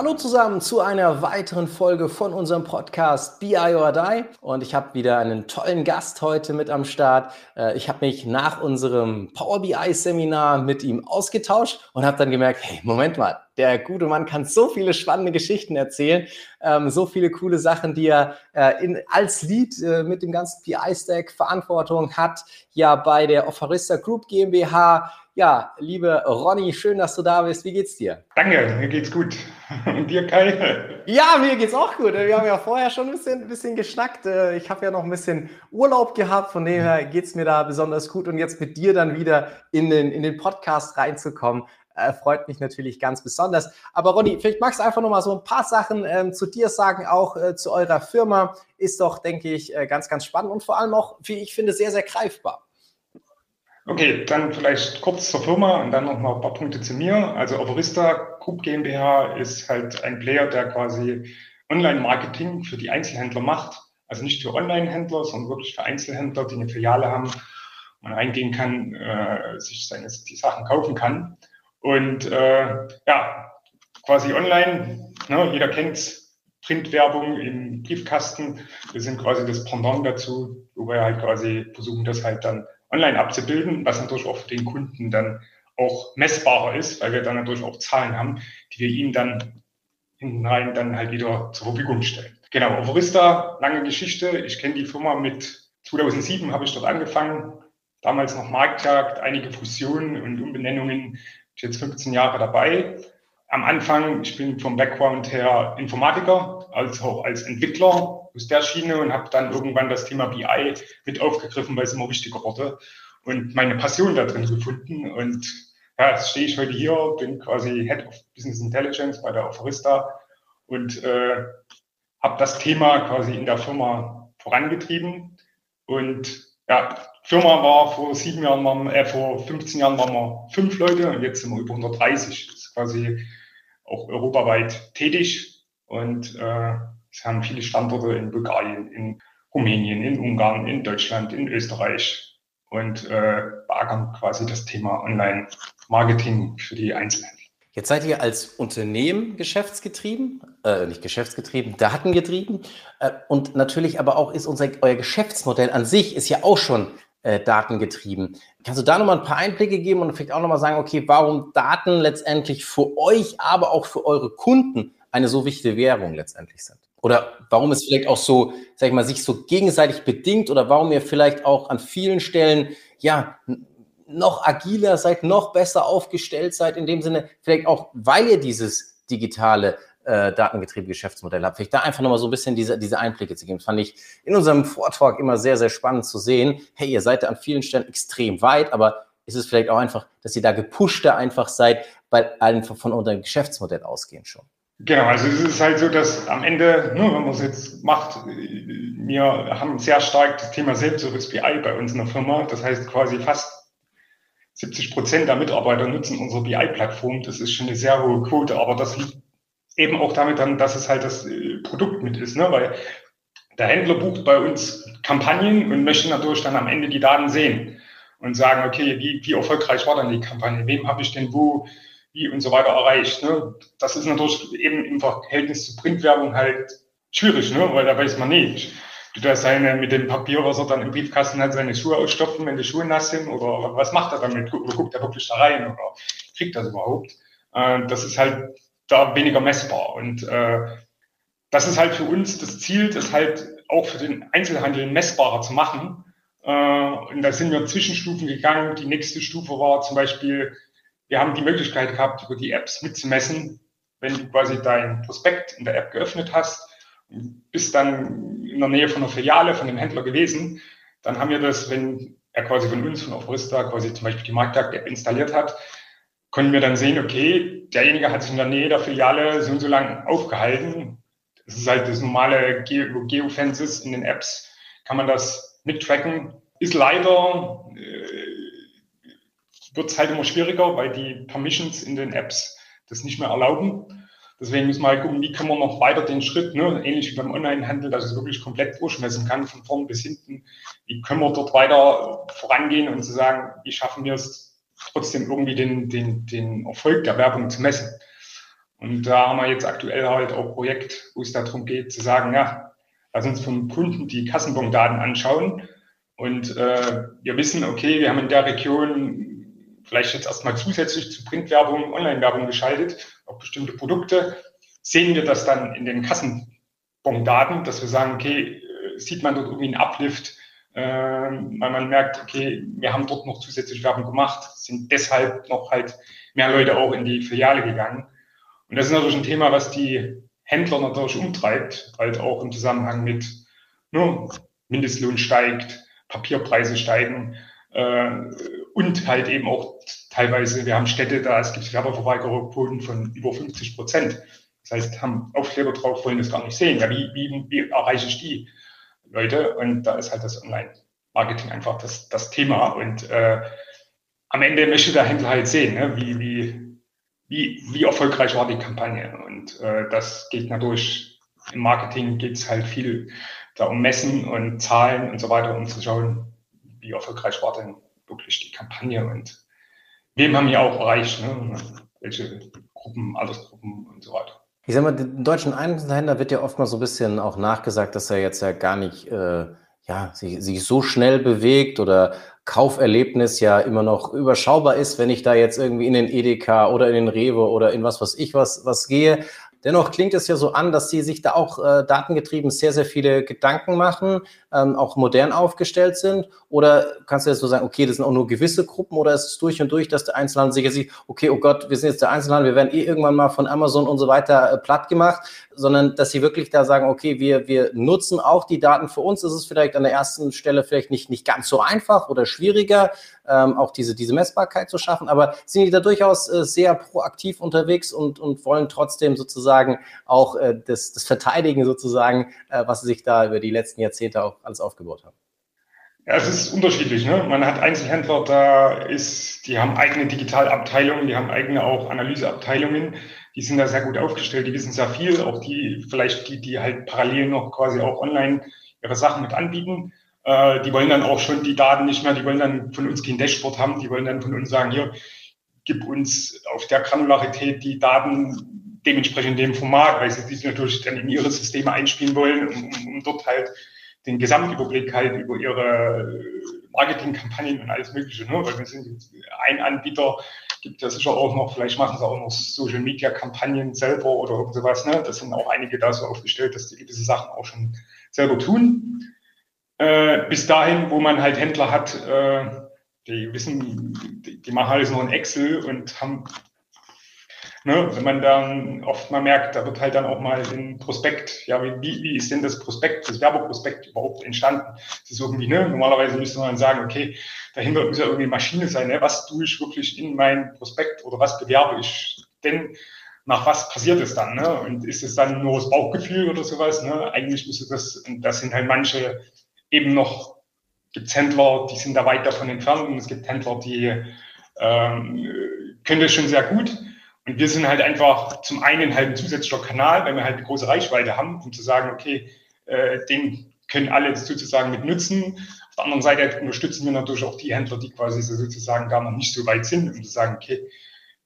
Hallo zusammen zu einer weiteren Folge von unserem Podcast BI or Die. Und ich habe wieder einen tollen Gast heute mit am Start. Äh, ich habe mich nach unserem Power BI Seminar mit ihm ausgetauscht und habe dann gemerkt, hey, Moment mal, der gute Mann kann so viele spannende Geschichten erzählen, ähm, so viele coole Sachen, die er äh, in, als Lead äh, mit dem ganzen BI-Stack Verantwortung hat, ja bei der Offerista Group GmbH. Ja, liebe Ronny, schön, dass du da bist. Wie geht's dir? Danke, mir geht's gut. Und dir, Kai? Ja, mir geht's auch gut. Wir haben ja vorher schon ein bisschen, ein bisschen geschnackt. Äh, ich habe ja noch ein bisschen Urlaub gehabt, von dem her geht's mir da besonders gut. Und jetzt mit dir dann wieder in den, in den Podcast reinzukommen, äh, freut mich natürlich ganz besonders. Aber Ronny, vielleicht magst du einfach noch mal so ein paar Sachen ähm, zu dir sagen, auch äh, zu eurer Firma. Ist doch, denke ich, äh, ganz, ganz spannend und vor allem auch, wie ich finde, sehr, sehr greifbar. Okay, dann vielleicht kurz zur Firma und dann noch mal ein paar Punkte zu mir. Also Operista Group GmbH ist halt ein Player, der quasi Online-Marketing für die Einzelhändler macht. Also nicht für Online-Händler, sondern wirklich für Einzelhändler, die eine Filiale haben, man reingehen kann, äh, sich seine, die Sachen kaufen kann. Und äh, ja, quasi online, ne, jeder kennt Printwerbung im Briefkasten. Wir sind quasi das Pendant dazu, wo wir halt quasi versuchen, das halt dann online abzubilden, was natürlich auch für den Kunden dann auch messbarer ist, weil wir dann natürlich auch Zahlen haben, die wir ihm dann hinten rein dann halt wieder zur Verfügung stellen. Genau, Ovorista, lange Geschichte. Ich kenne die Firma mit 2007 habe ich dort angefangen. Damals noch Marktjagd, einige Fusionen und Umbenennungen ich jetzt 15 Jahre dabei. Am Anfang, ich bin vom Background her Informatiker, als auch als Entwickler aus der Schiene und habe dann irgendwann das Thema BI mit aufgegriffen, weil es immer wichtiger wurde und meine Passion da drin gefunden. Und ja, jetzt stehe ich heute hier, bin quasi Head of Business Intelligence bei der Offerista und äh, habe das Thema quasi in der Firma vorangetrieben. Und ja, Firma war vor sieben Jahren, waren, äh, vor 15 Jahren waren wir fünf Leute und jetzt sind wir über 130. Das ist quasi auch europaweit tätig und äh, es haben viele Standorte in Bulgarien, in Rumänien, in Ungarn, in Deutschland, in Österreich und äh, beackern quasi das Thema Online-Marketing für die Einzelhändler. Jetzt seid ihr als Unternehmen geschäftsgetrieben, äh, nicht geschäftsgetrieben, datengetrieben. Äh, und natürlich aber auch ist unser, euer Geschäftsmodell an sich ist ja auch schon äh, datengetrieben. Kannst du da nochmal ein paar Einblicke geben und vielleicht auch nochmal sagen, okay, warum Daten letztendlich für euch, aber auch für eure Kunden eine so wichtige Währung letztendlich sind? Oder warum es vielleicht auch so, sag ich mal, sich so gegenseitig bedingt oder warum ihr vielleicht auch an vielen Stellen, ja, noch agiler seid, noch besser aufgestellt seid, in dem Sinne, vielleicht auch, weil ihr dieses digitale äh, datengetriebene Geschäftsmodell habt. Vielleicht da einfach nochmal so ein bisschen diese, diese Einblicke zu geben. Das fand ich in unserem Vortrag immer sehr, sehr spannend zu sehen. Hey, ihr seid da an vielen Stellen extrem weit, aber ist es vielleicht auch einfach, dass ihr da gepushter einfach seid, weil einfach von unserem Geschäftsmodell ausgehen schon. Genau, also es ist halt so, dass am Ende, ne, wenn man es jetzt macht, wir haben sehr stark das Thema Selbstservice BI bei uns in der Firma. Das heißt quasi fast 70 Prozent der Mitarbeiter nutzen unsere BI-Plattform. Das ist schon eine sehr hohe Quote, aber das liegt eben auch damit dann, dass es halt das äh, Produkt mit ist, ne? weil der Händler bucht bei uns Kampagnen und möchte natürlich dann am Ende die Daten sehen und sagen, okay, wie, wie erfolgreich war dann die Kampagne, wem habe ich denn wo, wie und so weiter erreicht. Ne? Das ist natürlich eben im Verhältnis zur Printwerbung halt schwierig, ne? weil da weiß man nicht du da seine, mit dem Papier, was er dann im Briefkasten hat, seine Schuhe ausstopfen, wenn die Schuhe nass sind? Oder was macht er damit? Oder guckt er wirklich da rein? Oder kriegt das überhaupt? Äh, das ist halt da weniger messbar. Und äh, das ist halt für uns das Ziel, das halt auch für den Einzelhandel messbarer zu machen. Äh, und da sind wir Zwischenstufen gegangen. Die nächste Stufe war zum Beispiel, wir haben die Möglichkeit gehabt, über die Apps mitzumessen, wenn du quasi dein Prospekt in der App geöffnet hast, bist dann in der Nähe von einer Filiale von dem Händler gewesen, dann haben wir das, wenn er quasi von uns, von Ofrista, quasi zum Beispiel die Marktjagd-App installiert hat, konnten wir dann sehen, okay, derjenige hat sich in der Nähe der Filiale so und so lang aufgehalten. Das ist halt das normale Ge Geofences in den Apps, kann man das mittracken. Ist leider, äh, wird es halt immer schwieriger, weil die Permissions in den Apps das nicht mehr erlauben. Deswegen müssen wir halt gucken, wie können wir noch weiter den Schritt, ne, ähnlich wie beim Onlinehandel, dass es wirklich komplett durchmessen kann, von vorn bis hinten. Wie können wir dort weiter vorangehen und zu sagen, wie schaffen wir es trotzdem irgendwie den, den, den Erfolg der Werbung zu messen. Und da haben wir jetzt aktuell halt auch Projekt, wo es darum geht, zu sagen, ja, lass uns vom Kunden die Kassenbondaten anschauen. Und äh, wir wissen, okay, wir haben in der Region vielleicht jetzt erstmal zusätzlich zu Printwerbung, Online-Werbung geschaltet, auf bestimmte Produkte, sehen wir das dann in den Kassenbondaten, dass wir sagen, okay, äh, sieht man dort irgendwie einen Uplift, äh, weil man merkt, okay, wir haben dort noch zusätzlich Werbung gemacht, sind deshalb noch halt mehr Leute auch in die Filiale gegangen. Und das ist natürlich ein Thema, was die Händler natürlich umtreibt, halt auch im Zusammenhang mit ne, Mindestlohn steigt, Papierpreise steigen äh, und halt eben auch teilweise, wir haben Städte, da es gibt Werbeverweigerungsquoten von über 50 Prozent. Das heißt, haben Aufkleber drauf, wollen das gar nicht sehen. Ja, wie, wie, wie erreiche ich die Leute? Und da ist halt das Online-Marketing einfach das, das Thema. Und äh, am Ende möchte der Händler halt sehen, ne, wie, wie, wie, wie erfolgreich war die Kampagne. Und äh, das geht natürlich, im Marketing geht es halt viel da um Messen und Zahlen und so weiter, um zu schauen, wie erfolgreich war denn wirklich die Kampagne und wem haben wir auch erreicht, ne? welche Gruppen, Altersgruppen und so weiter. Ich sag mal, dem deutschen Einzelhändler wird ja oftmals so ein bisschen auch nachgesagt, dass er jetzt ja gar nicht äh, ja, sich, sich so schnell bewegt oder Kauferlebnis ja immer noch überschaubar ist, wenn ich da jetzt irgendwie in den Edeka oder in den Rewe oder in was weiß ich was, was gehe. Dennoch klingt es ja so an, dass Sie sich da auch äh, datengetrieben sehr, sehr viele Gedanken machen, ähm, auch modern aufgestellt sind. Oder kannst du jetzt so sagen, okay, das sind auch nur gewisse Gruppen oder ist es durch und durch, dass der Einzelhandel sicher sieht, okay, oh Gott, wir sind jetzt der Einzelhandel, wir werden eh irgendwann mal von Amazon und so weiter äh, platt gemacht, sondern dass Sie wirklich da sagen, okay, wir, wir nutzen auch die Daten für uns. Ist es vielleicht an der ersten Stelle vielleicht nicht, nicht ganz so einfach oder schwieriger, ähm, auch diese, diese Messbarkeit zu schaffen. Aber sind die da durchaus äh, sehr proaktiv unterwegs und, und wollen trotzdem sozusagen auch äh, das, das Verteidigen sozusagen, äh, was sie sich da über die letzten Jahrzehnte auch alles aufgebaut haben? Ja, es ist unterschiedlich. Ne? Man hat Einzelhändler, da ist, die haben eigene Digitalabteilungen, die haben eigene auch Analyseabteilungen. Die sind da sehr gut aufgestellt, die wissen sehr viel, auch die, vielleicht die, die halt parallel noch quasi auch online ihre Sachen mit anbieten. Äh, die wollen dann auch schon die Daten nicht mehr, die wollen dann von uns kein Dashboard haben, die wollen dann von uns sagen, hier, gib uns auf der Granularität die Daten dementsprechend dem Format, weil sie die natürlich dann in ihre Systeme einspielen wollen, um, um dort halt den Gesamtüberblick halt über ihre Marketingkampagnen und alles Mögliche. Ne? Weil wir sind ein Anbieter, gibt ja sicher auch noch, vielleicht machen sie auch noch Social Media Kampagnen selber oder irgend sowas. Ne? Das sind auch einige da so aufgestellt, dass die gewisse Sachen auch schon selber tun. Äh, bis dahin, wo man halt Händler hat, äh, die wissen, die, die, machen alles nur in Excel und haben, ne, wenn man dann oft mal merkt, da wird halt dann auch mal ein Prospekt, ja, wie, wie ist denn das Prospekt, das Werbeprospekt überhaupt entstanden? Das ist irgendwie, ne, normalerweise müsste man sagen, okay, dahinter muss ja irgendwie Maschine sein, ne, was tue ich wirklich in mein Prospekt oder was bewerbe ich denn? nach was passiert es dann? Ne? Und ist es dann nur das Bauchgefühl oder sowas? Ne? Eigentlich müsste das, das sind halt manche eben noch, gibt Händler, die sind da weit davon entfernt und es gibt Händler, die ähm, können das schon sehr gut. Und wir sind halt einfach zum einen halt ein zusätzlicher Kanal, weil wir halt eine große Reichweite haben, um zu sagen, okay, äh, den können alle sozusagen mit nutzen. Auf der anderen Seite unterstützen wir natürlich auch die Händler, die quasi sozusagen gar noch nicht so weit sind, um zu sagen, okay,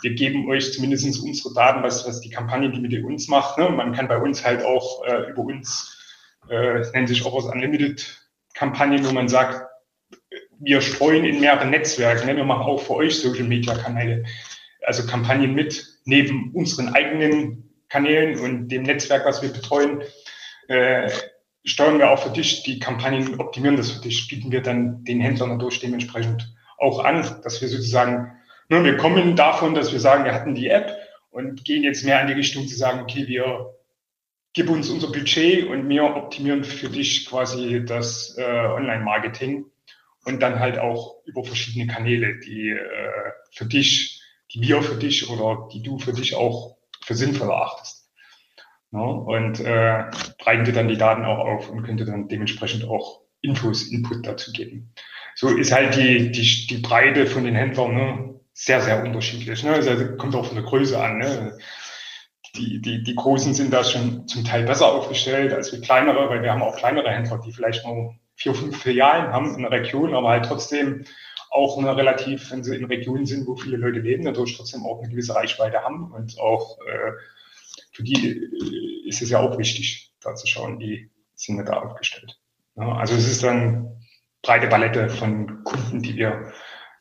wir geben euch zumindest unsere Daten, was, was die Kampagne, die mit uns macht. Ne? Man kann bei uns halt auch äh, über uns, äh, nennt sich Offers Unlimited, Kampagnen, wo man sagt, wir streuen in mehrere Netzwerke. Ne? Wir machen auch für euch Social Media Kanäle, also Kampagnen mit, neben unseren eigenen Kanälen und dem Netzwerk, was wir betreuen. Äh, steuern wir auch für dich die Kampagnen, optimieren das für dich, bieten wir dann den Händlern dadurch dementsprechend auch an, dass wir sozusagen, ne, wir kommen davon, dass wir sagen, wir hatten die App und gehen jetzt mehr in die Richtung zu sagen, okay, wir gib uns unser Budget und wir optimieren für dich quasi das äh, Online-Marketing und dann halt auch über verschiedene Kanäle, die äh, für dich, die wir für dich oder die du für dich auch für sinnvoll erachtest. Ja, und äh, breiten dir dann die Daten auch auf und könnte dann dementsprechend auch Infos, Input dazu geben. So ist halt die, die, die Breite von den Händlern ne, sehr, sehr unterschiedlich. Ne? Also kommt auch von der Größe an. Ne? die, die, die Großen sind da schon zum Teil besser aufgestellt als wir kleinere, weil wir haben auch kleinere Händler, die vielleicht nur vier, fünf Filialen haben in der Region, aber halt trotzdem auch eine relativ, wenn sie in Regionen sind, wo viele Leute leben, natürlich trotzdem auch eine gewisse Reichweite haben und auch äh, für die äh, ist es ja auch wichtig, da zu schauen, wie sind wir da aufgestellt. Ja, also es ist dann breite Palette von Kunden, die wir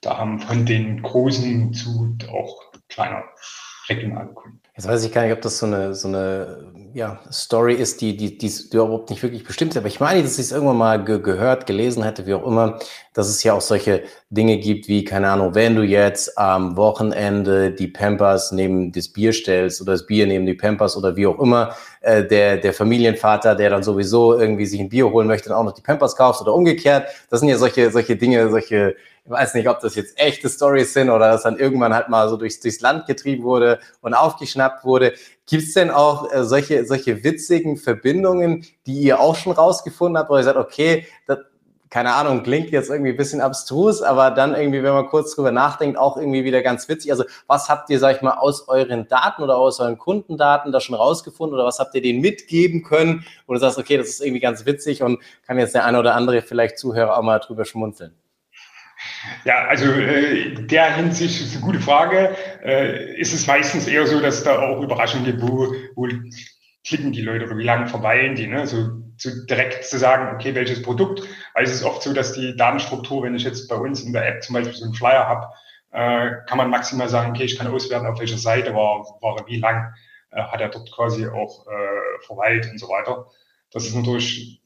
da haben, von den großen zu auch kleiner regionalen Kunden. Jetzt weiß ich gar nicht, ob das so eine, so eine ja, Story ist, die, die, die überhaupt nicht wirklich bestimmt ist. Aber ich meine, dass ich es irgendwann mal ge gehört, gelesen hätte, wie auch immer, dass es ja auch solche Dinge gibt wie, keine Ahnung, wenn du jetzt am Wochenende die Pampers neben das Bier stellst oder das Bier neben die Pampers oder wie auch immer, äh, der, der Familienvater, der dann sowieso irgendwie sich ein Bier holen möchte, dann auch noch die Pampers kaufst oder umgekehrt. Das sind ja solche, solche Dinge, solche ich weiß nicht, ob das jetzt echte Stories sind oder das dann irgendwann halt mal so durchs, durchs Land getrieben wurde und aufgeschnappt wurde. Gibt es denn auch äh, solche, solche witzigen Verbindungen, die ihr auch schon rausgefunden habt, wo ihr sagt, okay, das, keine Ahnung, klingt jetzt irgendwie ein bisschen abstrus, aber dann irgendwie, wenn man kurz drüber nachdenkt, auch irgendwie wieder ganz witzig. Also was habt ihr, sag ich mal, aus euren Daten oder aus euren Kundendaten da schon rausgefunden oder was habt ihr denen mitgeben können, wo du sagst, okay, das ist irgendwie ganz witzig und kann jetzt der eine oder andere vielleicht Zuhörer auch mal drüber schmunzeln? Ja, also äh, der Hinsicht ist eine gute Frage. Äh, ist es meistens eher so, dass da auch Überraschungen gibt, wo, wo klicken die Leute oder wie lange verweilen die? Ne? So, so direkt zu sagen, okay, welches Produkt. Weil es ist oft so, dass die Datenstruktur, wenn ich jetzt bei uns in der App zum Beispiel so einen Flyer habe, äh, kann man maximal sagen, okay, ich kann auswerten, auf welcher Seite war, war wie lang hat er dort quasi auch äh, verweilt und so weiter. Das ist natürlich,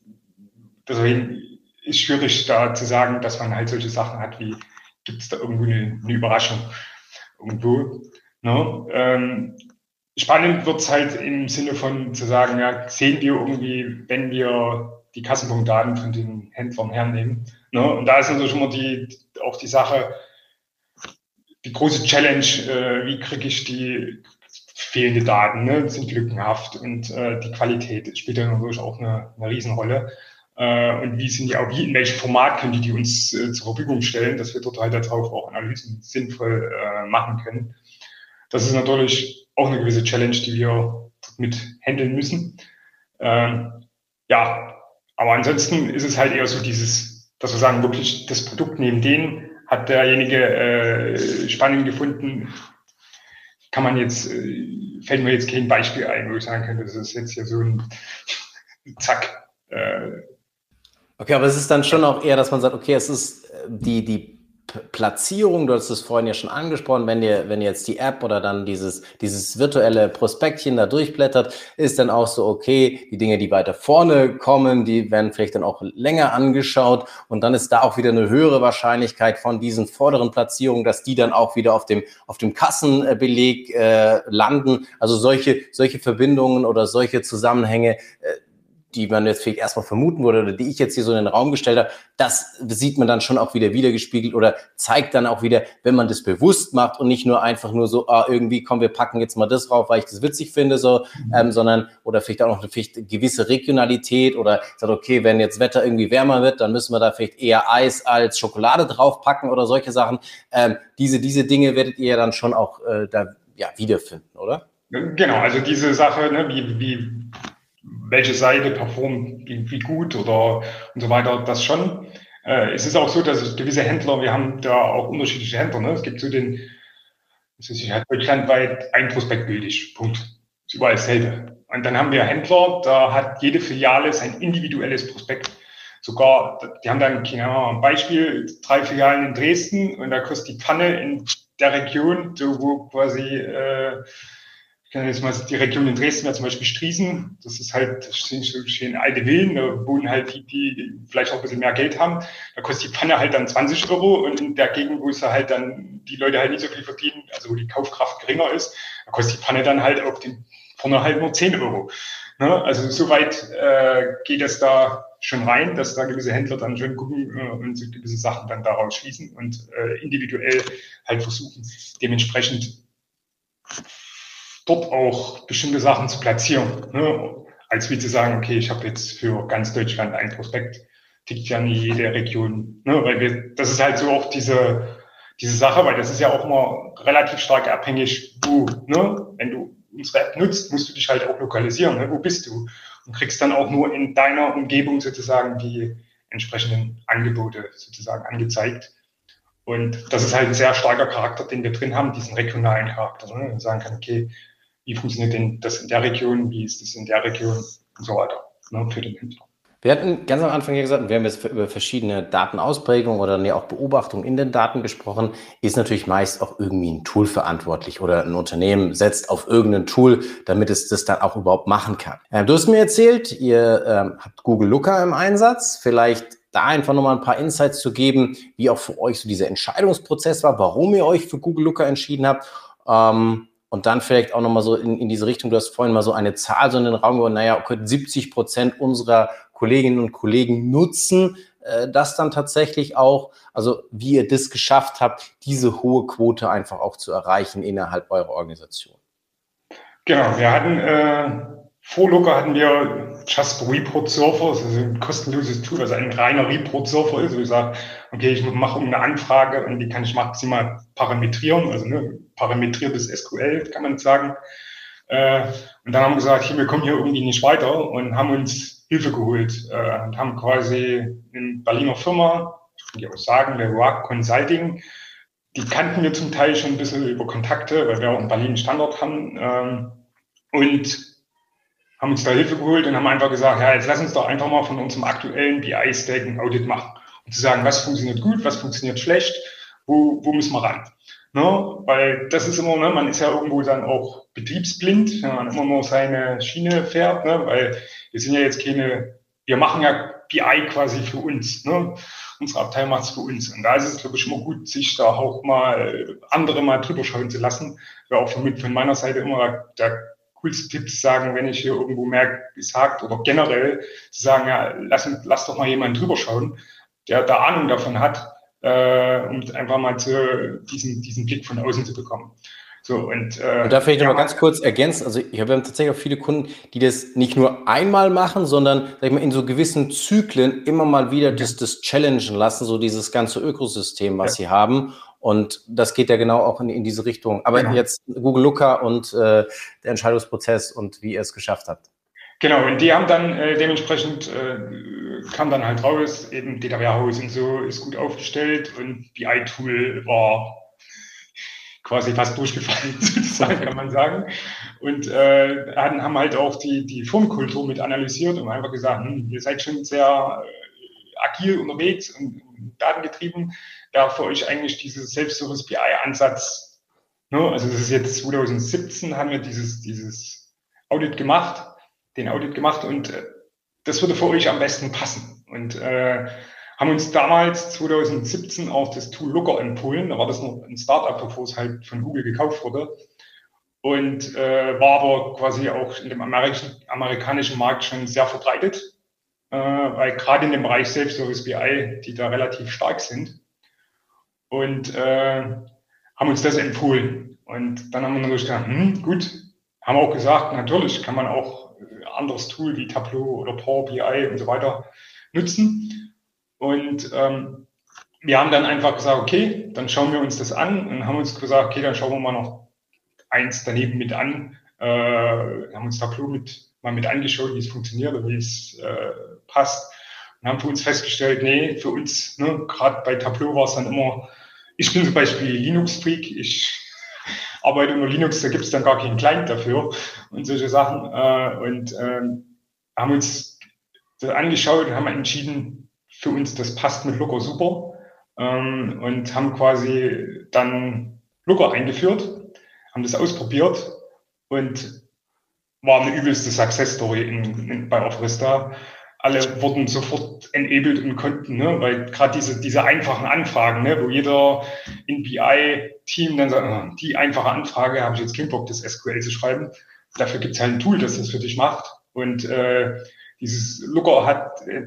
deswegen ist schwierig da zu sagen, dass man halt solche Sachen hat, wie gibt es da irgendwo eine, eine Überraschung irgendwo. Ne? Ähm, spannend wird es halt im Sinne von zu sagen, ja, sehen wir irgendwie, wenn wir die Kassenpunktdaten von den Händlern hernehmen. Ne? Und da ist natürlich immer die, auch die Sache, die große Challenge, äh, wie kriege ich die fehlende Daten, ne? sind lückenhaft und äh, die Qualität spielt dann natürlich auch eine, eine Riesenrolle äh, und wie sind die auch, wie in welchem Format können die die uns äh, zur Verfügung stellen, dass wir dort halt darauf auch Analysen sinnvoll äh, machen können. Das ist natürlich auch eine gewisse Challenge, die wir mit handeln müssen. Ähm, ja, aber ansonsten ist es halt eher so dieses, dass wir sagen, wirklich das Produkt neben denen hat derjenige äh, spannend gefunden. Kann man jetzt, äh, fällt mir jetzt kein Beispiel ein, wo ich sagen könnte, das ist jetzt hier so ein Zack, äh, Okay, aber es ist dann schon auch eher, dass man sagt, okay, es ist äh, die, die Platzierung, du hast es vorhin ja schon angesprochen, wenn ihr, wenn ihr jetzt die App oder dann dieses, dieses virtuelle Prospektchen da durchblättert, ist dann auch so, okay, die Dinge, die weiter vorne kommen, die werden vielleicht dann auch länger angeschaut und dann ist da auch wieder eine höhere Wahrscheinlichkeit von diesen vorderen Platzierungen, dass die dann auch wieder auf dem, auf dem Kassenbeleg äh, landen. Also solche, solche Verbindungen oder solche Zusammenhänge, äh, die man jetzt vielleicht erstmal vermuten würde oder die ich jetzt hier so in den Raum gestellt habe, das sieht man dann schon auch wieder wiedergespiegelt oder zeigt dann auch wieder, wenn man das bewusst macht und nicht nur einfach nur so, ah, irgendwie, komm, wir packen jetzt mal das drauf, weil ich das witzig finde, so, mhm. ähm, sondern oder vielleicht auch noch eine vielleicht gewisse Regionalität oder sagt, okay, wenn jetzt Wetter irgendwie wärmer wird, dann müssen wir da vielleicht eher Eis als Schokolade draufpacken oder solche Sachen. Ähm, diese, diese Dinge werdet ihr dann schon auch äh, da ja, wiederfinden, oder? Genau, also diese Sache, ne, wie, wie welche Seite performt wie gut oder und so weiter, das schon. Äh, es ist auch so, dass gewisse Händler, wir haben da auch unterschiedliche Händler, ne? es gibt so den, es ist halt deutschlandweit ein Prospekt gültig, Punkt. Ist überall dasselbe. Und dann haben wir Händler, da hat jede Filiale sein individuelles Prospekt. Sogar, die haben dann, keine Ahnung, ein Beispiel, drei Filialen in Dresden und da kostet die Pfanne in der Region, so wo quasi äh, jetzt mal die Region in Dresden wäre zum Beispiel Striesen. Das ist halt, das sind so schön alte Villen, da wohnen halt die, die vielleicht auch ein bisschen mehr Geld haben. Da kostet die Pfanne halt dann 20 Euro und in der Gegend, wo es halt dann die Leute halt nicht so viel verdienen, also wo die Kaufkraft geringer ist, da kostet die Pfanne dann halt auf den vorne halt nur 10 Euro. Ne? Also soweit äh, geht es da schon rein, dass da gewisse Händler dann schon gucken äh, und gewisse Sachen dann daraus schließen und äh, individuell halt versuchen, dementsprechend dort auch bestimmte Sachen zu platzieren. Ne? Als wie zu sagen, okay, ich habe jetzt für ganz Deutschland ein Prospekt, tickt ja nie jede Region. Ne? Weil wir, das ist halt so auch diese, diese Sache, weil das ist ja auch immer relativ stark abhängig, wo, ne? wenn du unsere App nutzt, musst du dich halt auch lokalisieren. Ne? Wo bist du? Und kriegst dann auch nur in deiner Umgebung sozusagen die entsprechenden Angebote sozusagen angezeigt. Und das ist halt ein sehr starker Charakter, den wir drin haben, diesen regionalen Charakter. Ne? Und sagen kann, okay, wie funktioniert denn das in der Region, wie ist das in der Region und so weiter ne, für den Händler. Wir hatten ganz am Anfang hier gesagt, wir haben jetzt über verschiedene Datenausprägungen oder nee, auch Beobachtungen in den Daten gesprochen, ist natürlich meist auch irgendwie ein Tool verantwortlich oder ein Unternehmen setzt auf irgendein Tool, damit es das dann auch überhaupt machen kann. Ähm, du hast mir erzählt, ihr ähm, habt Google Looker im Einsatz. Vielleicht da einfach nochmal ein paar Insights zu geben, wie auch für euch so dieser Entscheidungsprozess war, warum ihr euch für Google Looker entschieden habt. Ähm, und dann vielleicht auch nochmal so in, in diese Richtung, du hast vorhin mal so eine Zahl so in den Raum geworfen, naja, okay, 70 Prozent unserer Kolleginnen und Kollegen nutzen äh, das dann tatsächlich auch, also wie ihr das geschafft habt, diese hohe Quote einfach auch zu erreichen innerhalb eurer Organisation. Genau, wir hatten äh, vor Looker hatten wir Just Report Surfer, das ist ein kostenloses Tool, was ein reiner Report Surfer ist. Ich sage, okay, ich mache eine Anfrage und die kann ich maximal parametrieren, also ne, parametriertes SQL, kann man sagen. Äh, und dann haben wir gesagt, hier, wir kommen hier irgendwie nicht weiter und haben uns Hilfe geholt äh, und haben quasi in Berliner Firma, ich kann dir auch sagen, der Rock Consulting, die kannten wir zum Teil schon ein bisschen über Kontakte, weil wir auch in Berlin einen Standort haben. Ähm, und haben uns da Hilfe geholt und haben einfach gesagt, ja, jetzt lass uns doch einfach mal von unserem aktuellen BI-Stack ein Audit machen. Und zu sagen, was funktioniert gut, was funktioniert schlecht, wo, wo müssen wir ran? Ne? Weil das ist immer, ne, man ist ja irgendwo dann auch betriebsblind, wenn man immer nur seine Schiene fährt, ne? weil wir sind ja jetzt keine, wir machen ja BI quasi für uns. Ne? Unsere Abteilung macht es für uns. Und da ist es, glaube ich, immer gut, sich da auch mal andere mal drüber schauen zu lassen. Wäre auch von, von meiner Seite immer der coolste Tipp zu sagen, wenn ich hier irgendwo merke, es hakt oder generell zu sagen, ja, lass, lass doch mal jemanden drüber schauen, der da Ahnung davon hat, äh, um einfach mal zu, diesen, diesen Blick von außen zu bekommen. So, und, äh, und da vielleicht ja, noch mal ganz kurz ergänzen. Also, wir haben tatsächlich auch viele Kunden, die das nicht nur einmal machen, sondern sag ich mal, in so gewissen Zyklen immer mal wieder das, das challengen lassen, so dieses ganze Ökosystem, was ja. sie haben. Und das geht ja genau auch in, in diese Richtung. Aber genau. jetzt Google Looker und äh, der Entscheidungsprozess und wie ihr es geschafft habt. Genau, und die haben dann äh, dementsprechend äh, kam dann halt raus, eben Data Warehouse und so ist gut aufgestellt und BI-Tool war quasi fast durchgefallen, sozusagen, kann man sagen. Und äh, haben halt auch die, die Firmenkultur mit analysiert und einfach gesagt, hm, ihr seid schon sehr äh, agil unterwegs und datengetrieben ja für euch eigentlich dieses Self-Service BI-Ansatz? Ne? Also das ist jetzt 2017 haben wir dieses, dieses Audit gemacht, den Audit gemacht und äh, das würde für euch am besten passen. Und äh, haben uns damals 2017 auch das Tool Looker empfohlen. Da war das noch ein Startup, bevor es halt von Google gekauft wurde. Und äh, war aber quasi auch in dem amerikanischen Markt schon sehr verbreitet, äh, weil gerade in dem Bereich Self-Service BI, die da relativ stark sind und äh, haben uns das empfohlen. Und dann haben wir natürlich gedacht, hm, gut, haben auch gesagt, natürlich kann man auch äh, anderes Tool wie Tableau oder Power BI und so weiter nutzen. Und ähm, wir haben dann einfach gesagt, okay, dann schauen wir uns das an und haben uns gesagt, okay, dann schauen wir mal noch eins daneben mit an. Äh, haben uns Tableau mit, mal mit angeschaut, wie es funktioniert und wie es äh, passt. Und haben für uns festgestellt, nee, für uns, ne, gerade bei Tableau war es dann immer, ich bin zum Beispiel Linux-Freak, ich arbeite unter Linux, da gibt es dann gar keinen Client dafür und solche Sachen. Äh, und ähm, haben uns das angeschaut und haben entschieden, für uns das passt mit Looker super ähm, und haben quasi dann Looker eingeführt, haben das ausprobiert und war eine übelste Success Story bei Ofrista alle wurden sofort enabled und konnten, ne? weil gerade diese, diese einfachen Anfragen, ne? wo jeder in BI-Team dann sagt, oh, die einfache Anfrage, habe ich jetzt keinen Bock, das SQL zu schreiben. Dafür gibt es halt ein Tool, das das für dich macht. Und äh, dieses Looker hat äh,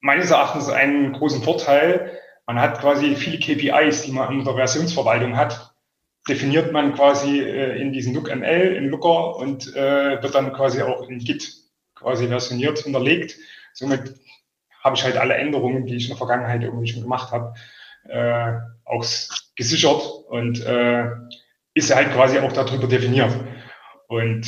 meines Erachtens einen großen Vorteil. Man hat quasi viele KPIs, die man in der Versionsverwaltung hat, definiert man quasi äh, in diesen LookML, in Looker und äh, wird dann quasi auch in Git quasi versioniert, hinterlegt somit habe ich halt alle Änderungen, die ich in der Vergangenheit irgendwie schon gemacht habe, äh, auch gesichert und äh, ist halt quasi auch darüber definiert. Und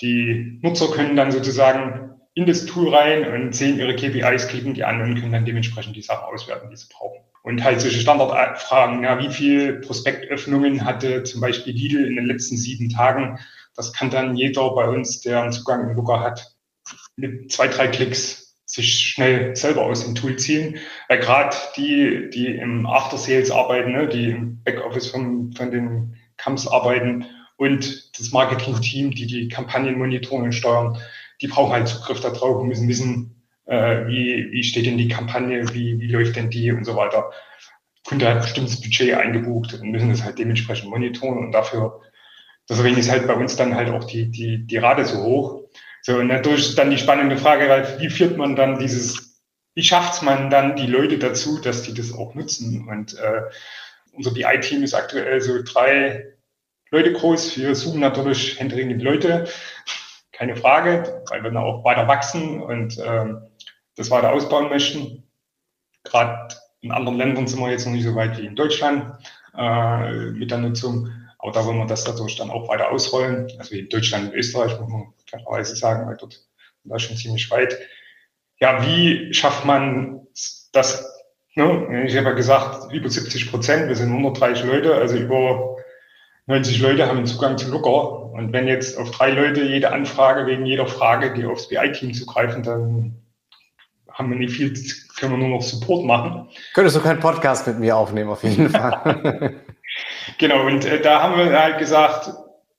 die Nutzer können dann sozusagen in das Tool rein und sehen ihre KPIs, klicken die an und können dann dementsprechend die Sachen auswerten, die sie brauchen. Und halt solche Standardfragen, ja, wie viel Prospektöffnungen hatte zum Beispiel Lidl in den letzten sieben Tagen? Das kann dann jeder bei uns, der einen Zugang in Looker hat, mit zwei, drei Klicks sich schnell selber aus dem Tool ziehen. Weil gerade die, die im After Sales arbeiten, ne, die im Backoffice von, von den Camps arbeiten und das Marketing-Team, die die Kampagnen monitoren und steuern, die brauchen halt Zugriff darauf und müssen wissen, äh, wie, wie steht denn die Kampagne, wie, wie läuft denn die und so weiter. Kunde hat bestimmtes Budget eingebucht und müssen das halt dementsprechend monitoren und dafür, deswegen ist halt bei uns dann halt auch die, die, die Rate so hoch. So, und natürlich ist dann die spannende Frage, halt, wie führt man dann dieses, wie schafft man dann die Leute dazu, dass die das auch nutzen? Und äh, unser BI-Team ist aktuell so drei Leute groß. Wir suchen natürlich händeringend Leute, keine Frage, weil wir dann auch weiter wachsen und ähm, das weiter ausbauen möchten. Gerade in anderen Ländern sind wir jetzt noch nicht so weit wie in Deutschland äh, mit der Nutzung. Aber da wollen wir das natürlich dann auch weiter ausrollen. Also in Deutschland und Österreich, muss man klarerweise sagen, weil dort sind wir schon ziemlich weit. Ja, wie schafft man das? Ne? Ich habe ja gesagt, über 70 Prozent, wir sind 130 Leute, also über 90 Leute haben Zugang zu Looker. Und wenn jetzt auf drei Leute jede Anfrage wegen jeder Frage, die aufs BI-Team zugreifen, dann haben wir nicht viel, können wir nur noch Support machen. Könntest du keinen Podcast mit mir aufnehmen, auf jeden Fall. genau, und äh, da haben wir halt gesagt,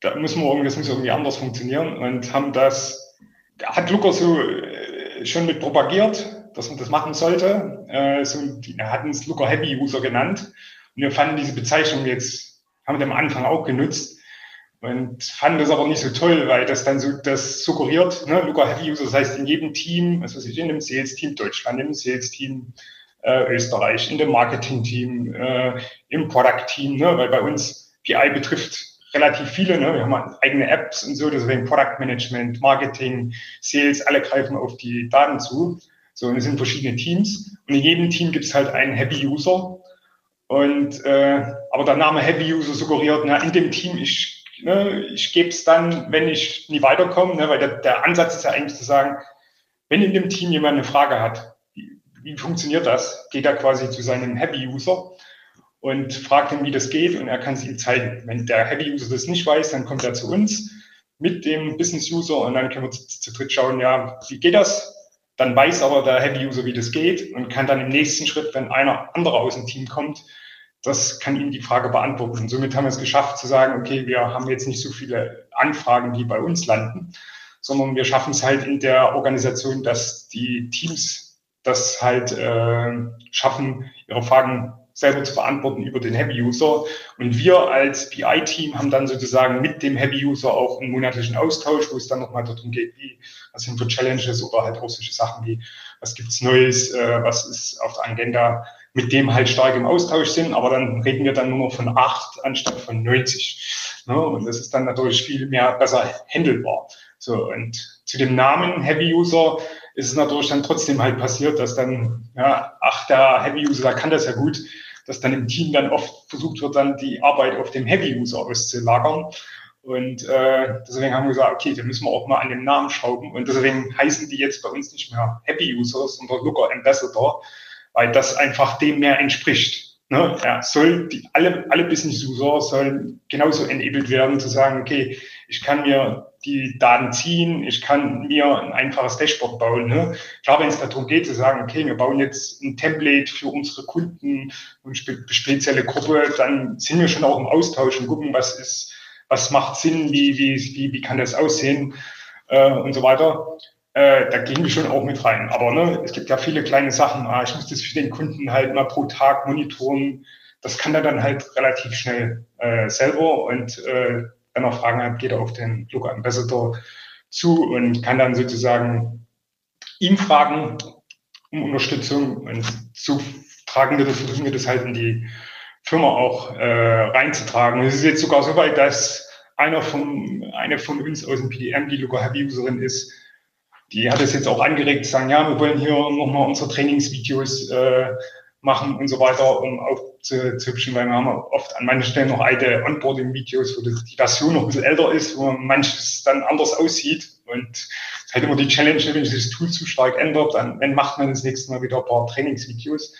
da müssen wir das muss irgendwie anders funktionieren und haben das, da hat Luca so äh, schon mit propagiert, dass man das machen sollte. Äh, so, er hat uns Luca Happy User genannt und wir fanden diese Bezeichnung jetzt, haben wir am Anfang auch genutzt und fand das aber nicht so toll, weil das dann so das suggeriert, ne, Luca Heavy User, das heißt in jedem Team, was weiß ich, in dem Sales-Team Deutschland, im Sales-Team äh, Österreich, in dem Marketing-Team, äh, im Product-Team, ne, weil bei uns PI betrifft relativ viele, ne, wir haben eigene Apps und so, deswegen Product Management, Marketing, Sales, alle greifen auf die Daten zu. So, und es sind verschiedene Teams. Und in jedem Team gibt es halt einen Heavy User. Und äh, aber der Name Heavy User suggeriert, na, in dem Team ist Ne, ich gebe es dann, wenn ich nie weiterkomme, ne, weil der, der Ansatz ist ja eigentlich zu sagen, wenn in dem Team jemand eine Frage hat, wie, funktioniert das, geht er quasi zu seinem Heavy-User und fragt ihn, wie das geht und er kann es ihm zeigen. Wenn der Heavy-User das nicht weiß, dann kommt er zu uns mit dem Business-User und dann können wir zu, zu dritt schauen, ja, wie geht das? Dann weiß aber der Heavy-User, wie das geht und kann dann im nächsten Schritt, wenn einer andere aus dem Team kommt, das kann Ihnen die Frage beantworten. Somit haben wir es geschafft zu sagen, okay, wir haben jetzt nicht so viele Anfragen, die bei uns landen, sondern wir schaffen es halt in der Organisation, dass die Teams das halt äh, schaffen, ihre Fragen selber zu beantworten über den Heavy-User. Und wir als BI-Team haben dann sozusagen mit dem Heavy-User auch einen monatlichen Austausch, wo es dann nochmal darum geht, wie, was sind für Challenges oder halt auch solche Sachen wie, was gibt's Neues, äh, was ist auf der Agenda, mit dem halt stark im Austausch sind, aber dann reden wir dann nur noch von acht anstatt von 90. Ne? Und das ist dann natürlich viel mehr besser handelbar. So, und zu dem Namen Heavy User ist es natürlich dann trotzdem halt passiert, dass dann, ja, ach, der Heavy User, der kann das ja gut, dass dann im Team dann oft versucht wird, dann die Arbeit auf dem Heavy User auszulagern. Und äh, deswegen haben wir gesagt, okay, da müssen wir auch mal an den Namen schrauben. Und deswegen heißen die jetzt bei uns nicht mehr Happy Users, sondern Looker Ambassador, weil das einfach dem mehr entspricht. Ne? Ja, soll die, alle, alle Business-User sollen genauso enabled werden, zu sagen, okay, ich kann mir die Daten ziehen, ich kann mir ein einfaches Dashboard bauen. Ne? Klar, wenn es darum geht, zu sagen, okay, wir bauen jetzt ein Template für unsere Kunden und spe spezielle Gruppe, dann sind wir schon auch im Austausch und gucken, was ist, was macht Sinn, wie, wie, wie, wie kann das aussehen äh, und so weiter äh, da gehen wir schon auch mit rein. Aber ne, es gibt ja viele kleine Sachen. Ah, ich muss das für den Kunden halt mal pro Tag monitoren. Das kann er dann halt relativ schnell äh, selber. Und äh, wenn er Fragen hat, geht er auf den Local Ambassador zu und kann dann sozusagen ihm fragen um Unterstützung. Und so tragen wir das, versuchen wir das halt in die Firma auch äh, reinzutragen. Es ist jetzt sogar so weit, dass einer von, eine von uns aus dem PDM, die Local Heavy Userin ist, die hat es jetzt auch angeregt, zu sagen, ja, wir wollen hier nochmal unsere Trainingsvideos äh, machen und so weiter, um aufzuhübschen, weil wir haben oft an manchen Stellen noch alte Onboarding-Videos, wo die Version noch ein bisschen älter ist, wo manches dann anders aussieht. Und es ist halt immer die Challenge, wenn sich das Tool zu stark ändert, dann, dann macht man das nächste Mal wieder ein paar Trainingsvideos.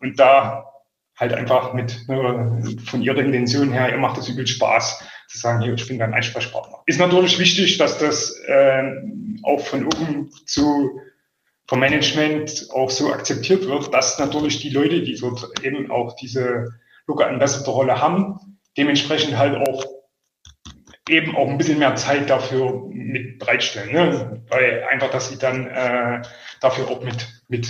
Und da halt einfach mit ne, von ihrer Intention her, ihr macht das übel Spaß, zu sagen, hier, ich bin dein Ansprechpartner. Ist natürlich wichtig, dass das äh, auch von oben zu vom Management auch so akzeptiert wird, dass natürlich die Leute, die dort eben auch diese Local Ambassador Rolle haben, dementsprechend halt auch eben auch ein bisschen mehr Zeit dafür mit bereitstellen, ne? weil einfach, dass sie dann äh, dafür auch mit mit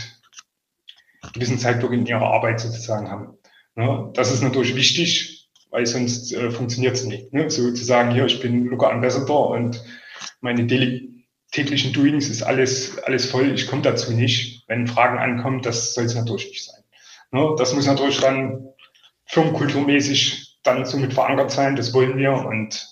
gewissen Zeitdruck in ihrer Arbeit sozusagen haben. Ne? Das ist natürlich wichtig, weil sonst äh, funktioniert es nicht. Ne? So zu sagen, hier, ich bin Luca Ambassador und meine Daily, täglichen Doings ist alles, alles voll, ich komme dazu nicht. Wenn Fragen ankommen, das soll es natürlich nicht sein. Ne? Das muss natürlich dann firmenkulturmäßig dann so mit verankert sein, das wollen wir und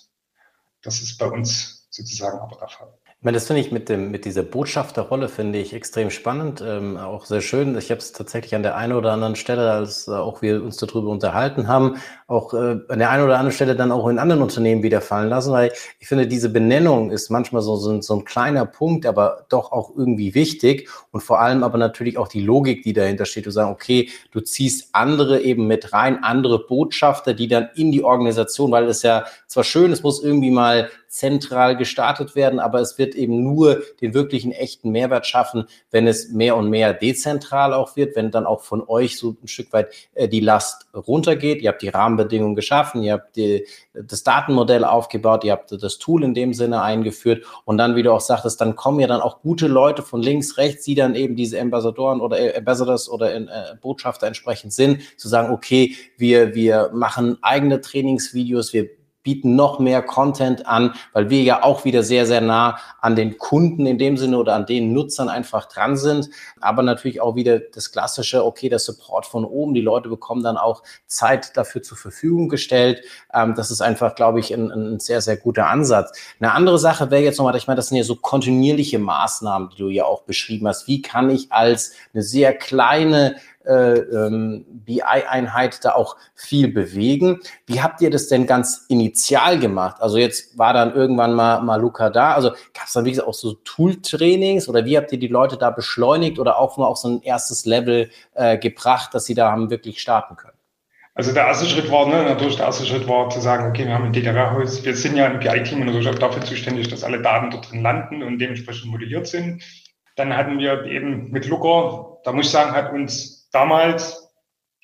das ist bei uns sozusagen aber der Fall meine, das finde ich mit, dem, mit dieser Botschafterrolle finde ich extrem spannend, ähm, auch sehr schön. Ich habe es tatsächlich an der einen oder anderen Stelle, als äh, auch wir uns darüber unterhalten haben, auch äh, an der einen oder anderen Stelle dann auch in anderen Unternehmen wieder fallen lassen, weil ich finde, diese Benennung ist manchmal so, so, so ein kleiner Punkt, aber doch auch irgendwie wichtig und vor allem aber natürlich auch die Logik, die dahinter steht. Du sagst, okay, du ziehst andere eben mit rein, andere Botschafter, die dann in die Organisation, weil es ja zwar schön, es muss irgendwie mal zentral gestartet werden, aber es wird eben nur den wirklichen echten Mehrwert schaffen, wenn es mehr und mehr dezentral auch wird, wenn dann auch von euch so ein Stück weit äh, die Last runtergeht. Ihr habt die Rahmenbedingungen geschaffen, ihr habt die, das Datenmodell aufgebaut, ihr habt das Tool in dem Sinne eingeführt und dann, wie du auch sagtest, dann kommen ja dann auch gute Leute von links, rechts, die dann eben diese Ambassadoren oder äh, Ambassadors oder äh, Botschafter entsprechend sind, zu sagen, okay, wir, wir machen eigene Trainingsvideos, wir bieten noch mehr Content an, weil wir ja auch wieder sehr, sehr nah an den Kunden in dem Sinne oder an den Nutzern einfach dran sind. Aber natürlich auch wieder das klassische, okay, der Support von oben. Die Leute bekommen dann auch Zeit dafür zur Verfügung gestellt. Ähm, das ist einfach, glaube ich, ein, ein sehr, sehr guter Ansatz. Eine andere Sache wäre jetzt nochmal, ich meine, das sind ja so kontinuierliche Maßnahmen, die du ja auch beschrieben hast. Wie kann ich als eine sehr kleine äh, ähm, BI-Einheit da auch viel bewegen. Wie habt ihr das denn ganz initial gemacht? Also jetzt war dann irgendwann mal, mal Luca da. Also gab es dann, wie gesagt, auch so Tool-Trainings oder wie habt ihr die Leute da beschleunigt oder auch mal auf so ein erstes Level äh, gebracht, dass sie da haben wirklich starten können? Also der erste Schritt war, ne, natürlich der erste Schritt war zu sagen, okay, wir haben ein DDR-Haus, wir sind ja im BI-Team und natürlich auch dafür zuständig, dass alle Daten dort drin landen und dementsprechend modelliert sind. Dann hatten wir eben mit Looker, da muss ich sagen, hat uns damals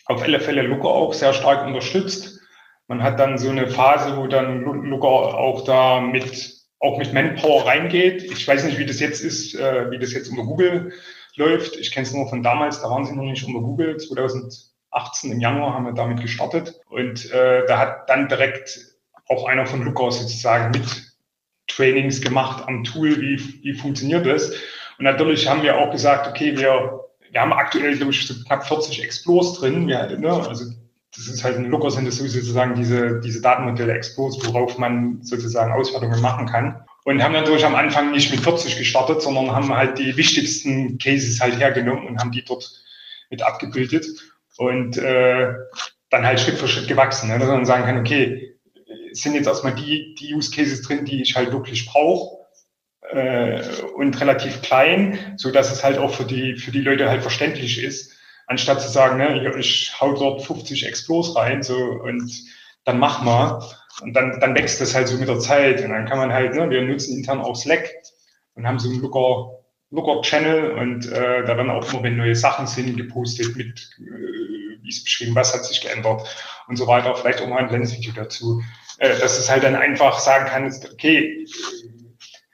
auf alle Fälle Looker auch sehr stark unterstützt. Man hat dann so eine Phase, wo dann Looker auch da mit, auch mit Manpower reingeht. Ich weiß nicht, wie das jetzt ist, äh, wie das jetzt unter Google läuft. Ich kenne es nur von damals, da waren sie noch nicht unter Google. 2018 im Januar haben wir damit gestartet. Und äh, da hat dann direkt auch einer von Looker sozusagen mit Trainings gemacht am Tool, wie, wie funktioniert das. Und natürlich haben wir auch gesagt, okay, wir wir haben aktuell, glaube ich, so knapp 40 Explores drin. Ja, ne? Also das ist halt ein Looker sind das sozusagen diese, diese Datenmodelle Explores, worauf man sozusagen Auswertungen machen kann. Und haben natürlich am Anfang nicht mit 40 gestartet, sondern haben halt die wichtigsten Cases halt hergenommen und haben die dort mit abgebildet und äh, dann halt Schritt für Schritt gewachsen. Ne? Dass man sagen kann, okay, sind jetzt erstmal die, die Use Cases drin, die ich halt wirklich brauche äh, und relativ klein, so dass es halt auch für die, für die Leute halt verständlich ist, anstatt zu sagen, ne, ich hau dort 50 Explos rein, so, und dann mach mal. Und dann, dann wächst das halt so mit der Zeit. Und dann kann man halt, ne, wir nutzen intern auch Slack und haben so einen Looker, Looker-Channel und äh, da werden auch immer, wenn neue Sachen sind, gepostet mit, äh, wie es beschrieben, was hat sich geändert und so weiter. Vielleicht auch mal ein Lens-Video dazu. Äh, dass es halt dann einfach sagen kann, okay,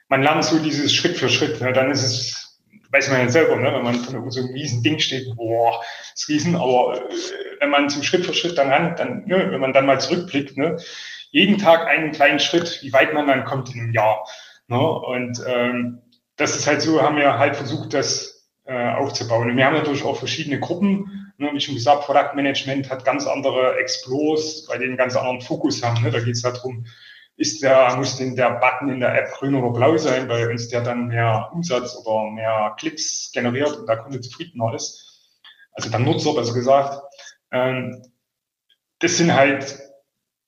man lernt so dieses Schritt für Schritt. Ne? Dann ist es, weiß man ja selber, ne? wenn man von so einem riesen Ding steht, boah, das Riesen, aber äh, wenn man so Schritt für Schritt dann ran, dann, ne, wenn man dann mal zurückblickt, ne, jeden Tag einen kleinen Schritt, wie weit man dann kommt in einem Jahr. Ne? Und ähm, das ist halt so, haben wir halt versucht, das äh, aufzubauen. Und wir haben natürlich auch verschiedene Gruppen. Ne? Wie schon gesagt, Product Management hat ganz andere Explores, bei denen ganz anderen Fokus haben. Ne? Da geht es darum, ist der, muss denn der Button in der App grün oder blau sein, weil uns der dann mehr Umsatz oder mehr Klicks generiert und der Kunde zufriedener ist. also der Nutzer besser gesagt, ähm, das sind halt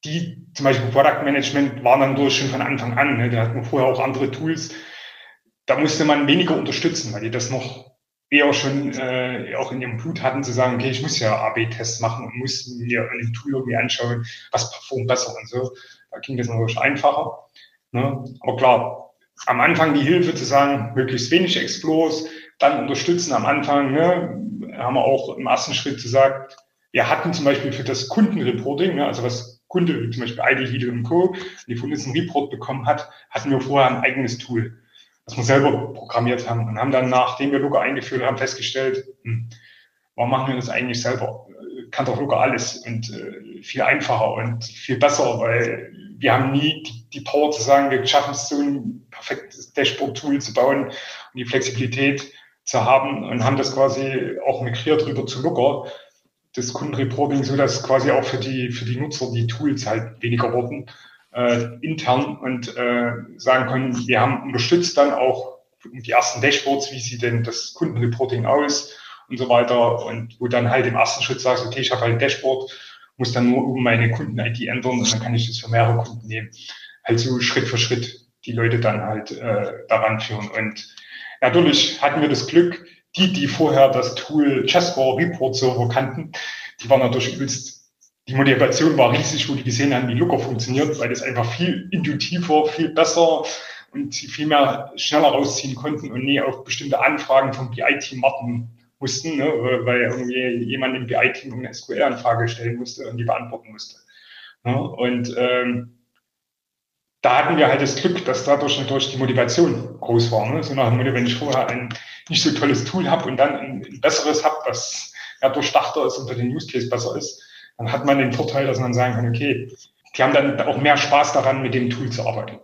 die, zum Beispiel Product Management waren dann durch schon von Anfang an, ne, da hatten wir vorher auch andere Tools, da musste man weniger unterstützen, weil die das noch eher schon äh, auch in ihrem Blut hatten, zu sagen, okay, ich muss ja AB-Tests machen und muss mir in dem Tool irgendwie anschauen, was performt besser und so. Da ging das natürlich einfacher. Ne? Aber klar, am Anfang die Hilfe zu sagen, möglichst wenig Explores, dann unterstützen am Anfang, ne, haben wir auch im ersten Schritt gesagt, wir hatten zum Beispiel für das Kundenreporting, ne, also was Kunde, wie zum Beispiel ID, und Co., die von uns einen Report bekommen hat, hatten wir vorher ein eigenes Tool was wir selber programmiert haben und haben dann, nachdem wir Looker eingeführt haben, festgestellt, hm, warum machen wir das eigentlich selber? Kann doch Looker alles und äh, viel einfacher und viel besser, weil wir haben nie die, die Power zu sagen, wir schaffen es, so ein perfektes Dashboard-Tool zu bauen und die Flexibilität zu haben und haben das quasi auch migriert rüber zu Looker, das Kundenreporting, so dass quasi auch für die, für die Nutzer die Tools halt weniger wurden äh, intern und äh, sagen können, wir haben unterstützt dann auch die ersten Dashboards, wie sieht denn das Kundenreporting aus und so weiter. Und wo dann halt im ersten Schritt sagst, okay, ich habe halt ein Dashboard, muss dann nur um meine Kunden-ID ändern und dann kann ich das für mehrere Kunden nehmen. Halt so Schritt für Schritt die Leute dann halt äh, daran führen. Und natürlich hatten wir das Glück, die, die vorher das Tool Chessboard Report Server kannten, die waren natürlich übelst die Motivation war riesig, wo die gesehen haben, wie Looker funktioniert, weil das einfach viel intuitiver, viel besser und sie viel mehr schneller rausziehen konnten und nie auf bestimmte Anfragen vom BI-Team warten mussten, ne, weil irgendwie jemand im BI-Team eine SQL-Anfrage stellen musste und die beantworten musste. Ne, und ähm, da hatten wir halt das Glück, dass dadurch natürlich die Motivation groß war. Ne? So nach dem Motto, wenn ich vorher ein nicht so tolles Tool habe und dann ein, ein besseres habe, was ja durchdachter ist und für den Use Case besser ist, dann hat man den Vorteil, dass man sagen kann, okay, die haben dann auch mehr Spaß daran, mit dem Tool zu arbeiten.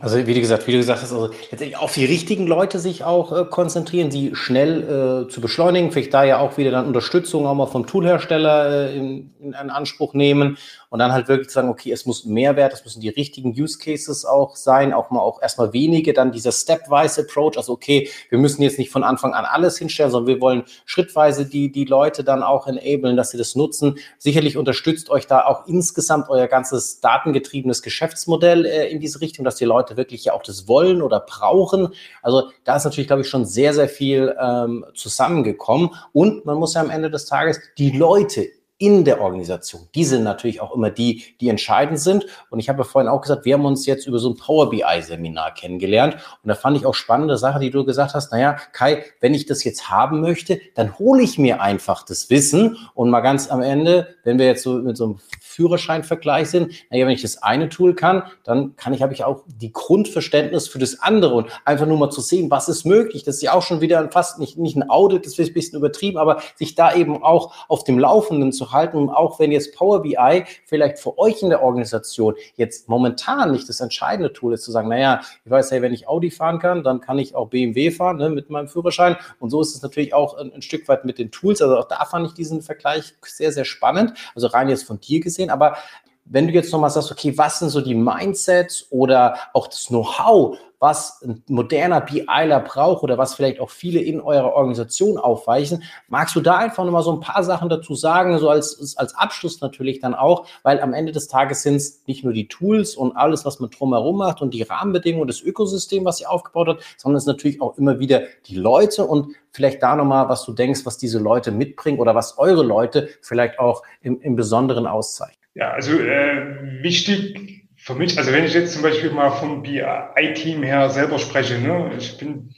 Also wie du gesagt, wie du gesagt hast, also letztendlich auf die richtigen Leute sich auch äh, konzentrieren, die schnell äh, zu beschleunigen, vielleicht da ja auch wieder dann Unterstützung auch mal vom Toolhersteller äh, in, in, Anspruch nehmen und dann halt wirklich sagen, okay, es muss Mehrwert, es müssen die richtigen Use Cases auch sein, auch mal auch erstmal wenige, dann dieser Stepwise Approach, also okay, wir müssen jetzt nicht von Anfang an alles hinstellen, sondern wir wollen schrittweise die, die Leute dann auch enablen, dass sie das nutzen. Sicherlich unterstützt euch da auch insgesamt euer ganzes datengetriebenes Geschäftsmodell äh, in diese Richtung, dass die Leute wirklich ja auch das wollen oder brauchen. Also da ist natürlich, glaube ich, schon sehr, sehr viel ähm, zusammengekommen und man muss ja am Ende des Tages die Leute in der Organisation. Die sind natürlich auch immer die, die entscheidend sind. Und ich habe vorhin auch gesagt, wir haben uns jetzt über so ein Power BI-Seminar kennengelernt. Und da fand ich auch spannende Sache, die du gesagt hast. Naja, Kai, wenn ich das jetzt haben möchte, dann hole ich mir einfach das Wissen. Und mal ganz am Ende, wenn wir jetzt so mit so einem Führerscheinvergleich sind, naja, wenn ich das eine Tool kann, dann kann ich, habe ich auch die Grundverständnis für das andere und einfach nur mal zu sehen, was ist möglich. Das ist ja auch schon wieder fast nicht, nicht ein Audit, das ist ein bisschen übertrieben, aber sich da eben auch auf dem Laufenden zu halten, auch wenn jetzt Power BI vielleicht für euch in der Organisation jetzt momentan nicht das entscheidende Tool ist, zu sagen, naja, ich weiß, hey, wenn ich Audi fahren kann, dann kann ich auch BMW fahren ne, mit meinem Führerschein. Und so ist es natürlich auch ein, ein Stück weit mit den Tools. Also auch da fand ich diesen Vergleich sehr, sehr spannend. Also rein jetzt von dir gesehen, aber wenn du jetzt nochmal sagst, okay, was sind so die Mindsets oder auch das Know-how, was ein moderner BIler braucht oder was vielleicht auch viele in eurer Organisation aufweichen. Magst du da einfach nochmal so ein paar Sachen dazu sagen, so als, als Abschluss natürlich dann auch, weil am Ende des Tages sind es nicht nur die Tools und alles, was man drumherum macht und die Rahmenbedingungen, das Ökosystem, was ihr aufgebaut habt, sondern es ist natürlich auch immer wieder die Leute und vielleicht da nochmal, was du denkst, was diese Leute mitbringen oder was eure Leute vielleicht auch im, im Besonderen auszeichnen. Ja, also äh, wichtig für mich, also wenn ich jetzt zum Beispiel mal vom BI-Team her selber spreche, ne, ich bin,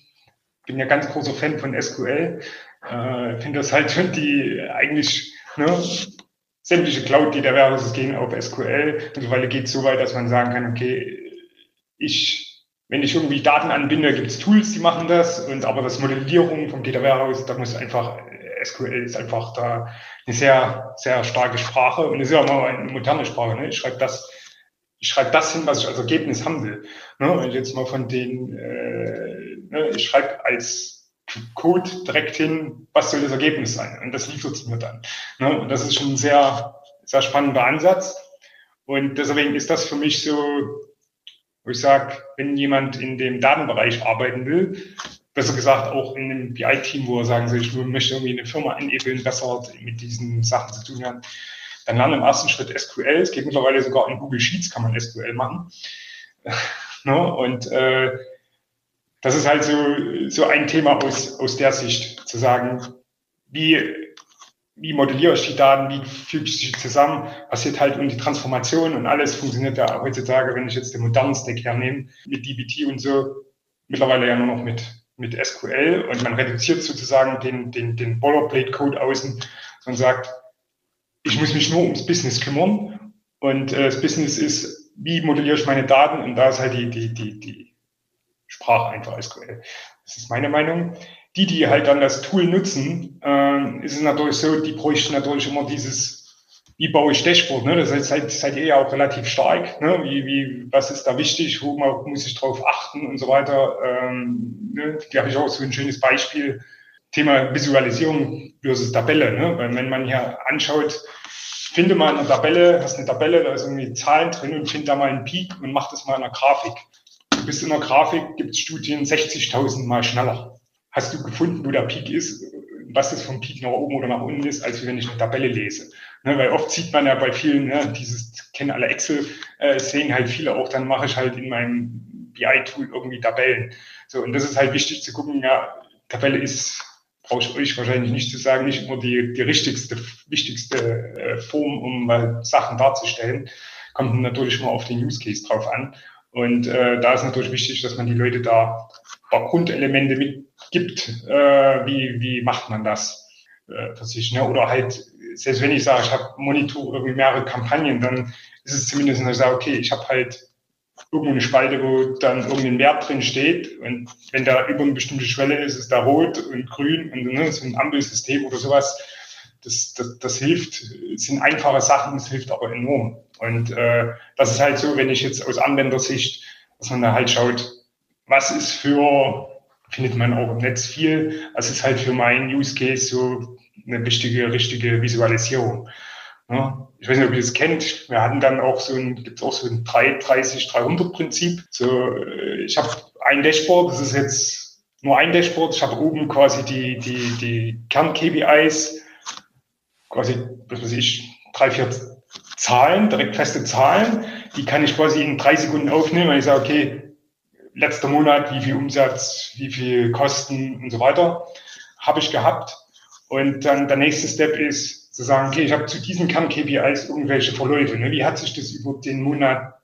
bin ja ganz großer Fan von SQL, äh, finde das halt schon die eigentlich ne, sämtliche Cloud, die da wäre, gehen auf SQL. Mittlerweile geht es so weit, dass man sagen kann, okay, ich, wenn ich irgendwie Daten anbinde, gibt es Tools, die machen das, und aber das Modellierung vom Data Warehouse, da muss einfach, SQL ist einfach da eine sehr, sehr starke Sprache und es ist ja auch mal eine moderne Sprache. Ne? Ich schreibe das ich schreibe das hin, was ich als Ergebnis haben will. Ne? Und jetzt mal von den, äh, ne, ich schreibe als Code direkt hin, was soll das Ergebnis sein? Und das liefert es mir dann. Ne? Und das ist schon ein sehr, sehr spannender Ansatz. Und deswegen ist das für mich so, wo ich sage, wenn jemand in dem Datenbereich arbeiten will, besser gesagt auch in einem BI-Team, wo er sagen soll, ich möchte irgendwie eine Firma enablen, besser mit diesen Sachen zu tun haben. Dann lernen im ersten Schritt SQL. Es geht mittlerweile sogar in Google Sheets, kann man SQL machen. no? Und äh, das ist halt so, so ein Thema aus, aus der Sicht, zu sagen, wie, wie modelliere ich die Daten, wie füge ich sie zusammen, passiert halt um die Transformation und alles funktioniert ja heutzutage, wenn ich jetzt den modernen Stack hernehme, mit DBT und so, mittlerweile ja nur noch mit, mit SQL und man reduziert sozusagen den, den, den Boilerplate-Code außen und sagt, ich muss mich nur ums Business kümmern und äh, das Business ist, wie modelliere ich meine Daten und da ist halt die, die, die, die Sprache einfach SQL. Das ist meine Meinung. Die, die halt dann das Tool nutzen, äh, ist es natürlich so, die bräuchten natürlich immer dieses wie baue ich Dashboard? Ne? Das heißt, seid, seid ihr ja auch relativ stark. Ne? Wie, wie, was ist da wichtig? Wo muss ich drauf achten und so weiter? Ähm, ne? Da habe ich auch so ein schönes Beispiel. Thema Visualisierung versus Tabelle. Ne? Weil wenn man hier anschaut, finde mal eine Tabelle, hast eine Tabelle, da ist irgendwie Zahlen drin und finde da mal einen Peak und mach das mal in einer Grafik. Du bist in der Grafik, gibt es Studien 60.000 Mal schneller. Hast du gefunden, wo der Peak ist, was das vom Peak nach oben oder nach unten ist, als wenn ich eine Tabelle lese. Ne, weil oft sieht man ja bei vielen, ne, dieses kennen alle Excel, äh, sehen halt viele auch, dann mache ich halt in meinem BI-Tool irgendwie Tabellen. So, und das ist halt wichtig zu gucken, ja, Tabelle ist, brauche ich euch wahrscheinlich nicht zu sagen, nicht immer die, die richtigste, wichtigste äh, Form, um mal Sachen darzustellen. Kommt natürlich mal auf den Use Case drauf an. Und äh, da ist natürlich wichtig, dass man die Leute da ein paar Grundelemente mitgibt. Äh, wie, wie macht man das äh, für sich? Ne? Oder halt selbst wenn ich sage, ich habe Monitor irgendwie mehrere Kampagnen, dann ist es zumindest, dass ich sage, okay, ich habe halt irgendwo eine Spalte, wo dann irgendein Wert drin steht und wenn da über eine bestimmte Schwelle ist, ist da rot und grün und ne, so ein Ampelsystem oder sowas. Das, das, das hilft, es sind einfache Sachen, es hilft aber enorm. Und äh, das ist halt so, wenn ich jetzt aus Anwendersicht, dass man da halt schaut, was ist für, findet man auch im Netz viel, was ist halt für meinen Use Case so eine wichtige, richtige Visualisierung. Ja, ich weiß nicht, ob ihr das kennt. Wir hatten dann auch so ein, gibt es auch so ein 330-300-Prinzip. So, äh, ich habe ein Dashboard, das ist jetzt nur ein Dashboard. Ich habe oben quasi die, die, die Kern-KPIs, quasi, was weiß ich, drei, vier Zahlen, direkt feste Zahlen. Die kann ich quasi in drei Sekunden aufnehmen, weil ich sage, okay, letzter Monat, wie viel Umsatz, wie viel Kosten und so weiter habe ich gehabt. Und dann der nächste Step ist zu sagen, okay, ich habe zu diesen Kern-KPIs irgendwelche Verläufe. Ne? Wie hat sich das über den Monat,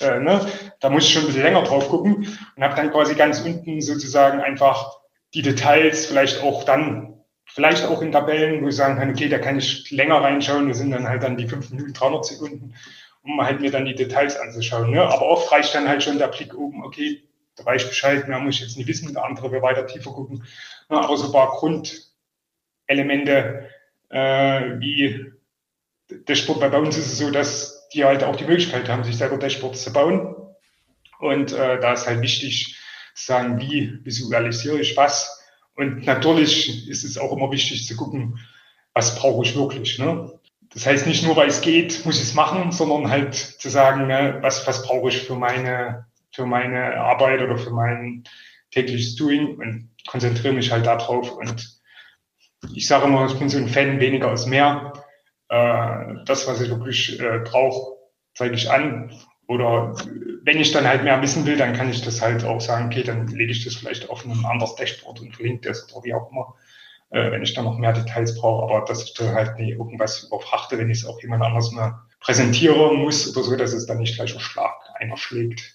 äh, ne? da muss ich schon ein bisschen länger drauf gucken und habe dann quasi ganz unten sozusagen einfach die Details, vielleicht auch dann, vielleicht auch in Tabellen, wo ich sagen kann, okay, da kann ich länger reinschauen, das sind dann halt dann die 5 Minuten, 300 Sekunden, um halt mir dann die Details anzuschauen. Ne? Aber oft reicht dann halt schon der Blick oben, okay, da weiß ich Bescheid, mehr muss ich jetzt nicht wissen, der andere will weiter tiefer gucken. Ne? Aber so ein paar Grund, Elemente äh, wie Dashboard. Bei uns ist es so, dass die halt auch die Möglichkeit haben, sich selber Dashboards zu bauen. Und äh, da ist halt wichtig zu sagen, wie visualisiere ich was. Und natürlich ist es auch immer wichtig zu gucken, was brauche ich wirklich. Ne? Das heißt nicht nur, weil es geht, muss ich es machen, sondern halt zu sagen, ne, was, was brauche ich für meine, für meine Arbeit oder für mein tägliches Doing und konzentriere mich halt darauf und ich sage immer, ich bin so ein Fan weniger als mehr. Äh, das, was ich wirklich äh, brauche, zeige ich an. Oder wenn ich dann halt mehr wissen will, dann kann ich das halt auch sagen, okay, dann lege ich das vielleicht auf ein anderes Dashboard und verlinke das oder wie auch immer, äh, wenn ich dann noch mehr Details brauche. Aber dass ich da halt nie irgendwas überfrachte, wenn ich es auch jemand anders mal präsentieren muss oder so, dass es dann nicht gleich auf Schlag einer schlägt.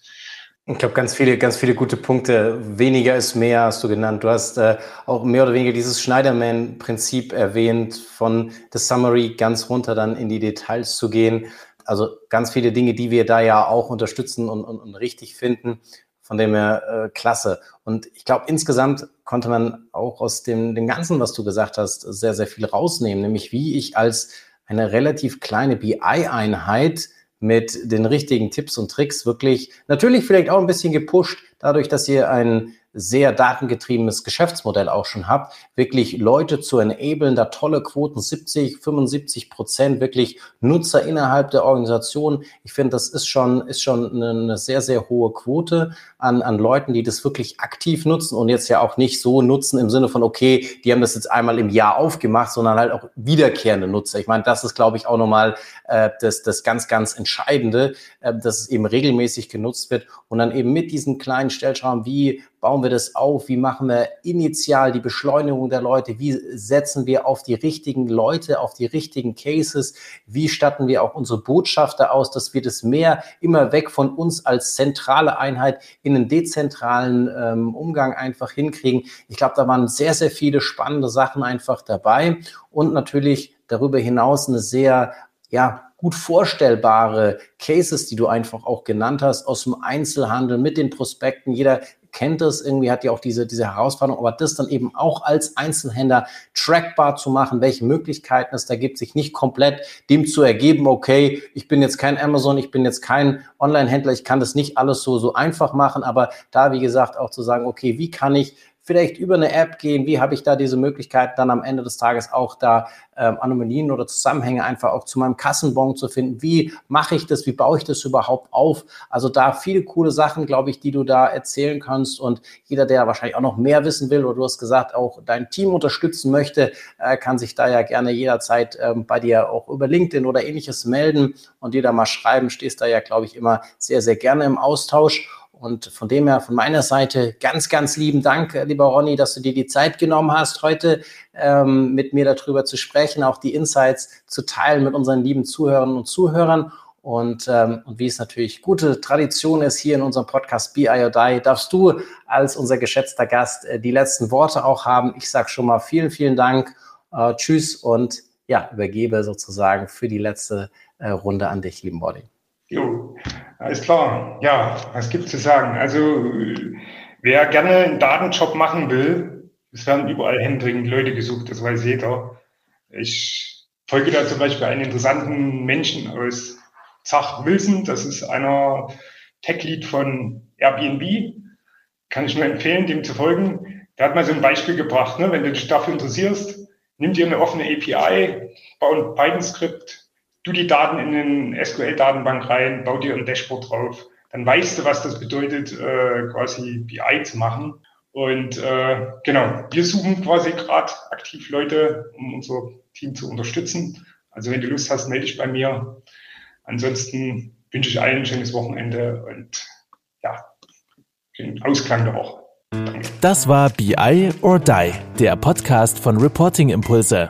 Ich glaube, ganz viele, ganz viele gute Punkte. Weniger ist mehr, hast du genannt. Du hast äh, auch mehr oder weniger dieses Schneiderman-Prinzip erwähnt, von der Summary ganz runter dann in die Details zu gehen. Also ganz viele Dinge, die wir da ja auch unterstützen und, und, und richtig finden. Von dem her äh, klasse. Und ich glaube, insgesamt konnte man auch aus dem, dem Ganzen, was du gesagt hast, sehr, sehr viel rausnehmen, nämlich wie ich als eine relativ kleine BI-Einheit mit den richtigen Tipps und Tricks wirklich, natürlich vielleicht auch ein bisschen gepusht, dadurch, dass ihr ein sehr datengetriebenes Geschäftsmodell auch schon habt, wirklich Leute zu enablen, da tolle Quoten, 70, 75 Prozent wirklich Nutzer innerhalb der Organisation. Ich finde, das ist schon, ist schon eine sehr, sehr hohe Quote an, an Leuten, die das wirklich aktiv nutzen und jetzt ja auch nicht so nutzen im Sinne von, okay, die haben das jetzt einmal im Jahr aufgemacht, sondern halt auch wiederkehrende Nutzer. Ich meine, das ist, glaube ich, auch nochmal äh, das, das ganz, ganz Entscheidende, äh, dass es eben regelmäßig genutzt wird und dann eben mit diesen kleinen Stellschrauben, wie bauen wir das auf, wie machen wir initial die Beschleunigung der Leute, wie setzen wir auf die richtigen Leute, auf die richtigen Cases, wie statten wir auch unsere Botschafter aus, dass wir das mehr immer weg von uns als zentrale Einheit in einen dezentralen ähm, Umgang einfach hinkriegen. Ich glaube, da waren sehr, sehr viele spannende Sachen einfach dabei und natürlich darüber hinaus eine sehr ja, gut vorstellbare Cases, die du einfach auch genannt hast, aus dem Einzelhandel mit den Prospekten. Jeder kennt es irgendwie, hat ja auch diese, diese Herausforderung, aber das dann eben auch als Einzelhändler trackbar zu machen, welche Möglichkeiten es da gibt, sich nicht komplett dem zu ergeben, okay, ich bin jetzt kein Amazon, ich bin jetzt kein Online-Händler, ich kann das nicht alles so, so einfach machen, aber da, wie gesagt, auch zu sagen, okay, wie kann ich vielleicht über eine App gehen? Wie habe ich da diese Möglichkeit, dann am Ende des Tages auch da ähm, Anomalien oder Zusammenhänge einfach auch zu meinem Kassenbon zu finden? Wie mache ich das? Wie baue ich das überhaupt auf? Also da viele coole Sachen, glaube ich, die du da erzählen kannst. Und jeder, der wahrscheinlich auch noch mehr wissen will oder du hast gesagt, auch dein Team unterstützen möchte, äh, kann sich da ja gerne jederzeit ähm, bei dir auch über LinkedIn oder ähnliches melden und dir da mal schreiben. Stehst da ja, glaube ich, immer sehr, sehr gerne im Austausch. Und von dem her, von meiner Seite, ganz, ganz lieben Dank, lieber Ronny, dass du dir die Zeit genommen hast, heute ähm, mit mir darüber zu sprechen, auch die Insights zu teilen mit unseren lieben Zuhörern und Zuhörern. Und, ähm, und wie es natürlich gute Tradition ist hier in unserem Podcast Be I or Die, darfst du als unser geschätzter Gast äh, die letzten Worte auch haben. Ich sage schon mal vielen, vielen Dank. Äh, tschüss und ja, übergebe sozusagen für die letzte äh, Runde an dich, lieben Body. Jo, alles klar. Ja, was gibt zu sagen? Also, wer gerne einen Datenjob machen will, es werden überall händeringend Leute gesucht, das weiß jeder. Ich folge da zum Beispiel einen interessanten Menschen aus Zach Wilson, das ist einer Tech-Lead von Airbnb. Kann ich nur empfehlen, dem zu folgen. Der hat mal so ein Beispiel gebracht, ne? wenn du dich dafür interessierst, nimm dir eine offene API, bau ein Python-Skript, du die Daten in den SQL-Datenbank rein, bau dir ein Dashboard drauf. Dann weißt du, was das bedeutet, äh, quasi BI zu machen. Und äh, genau, wir suchen quasi gerade aktiv Leute, um unser Team zu unterstützen. Also wenn du Lust hast, melde dich bei mir. Ansonsten wünsche ich allen ein schönes Wochenende und ja, den Ausklang der Woche. Das war BI or Die, der Podcast von Reporting Impulse.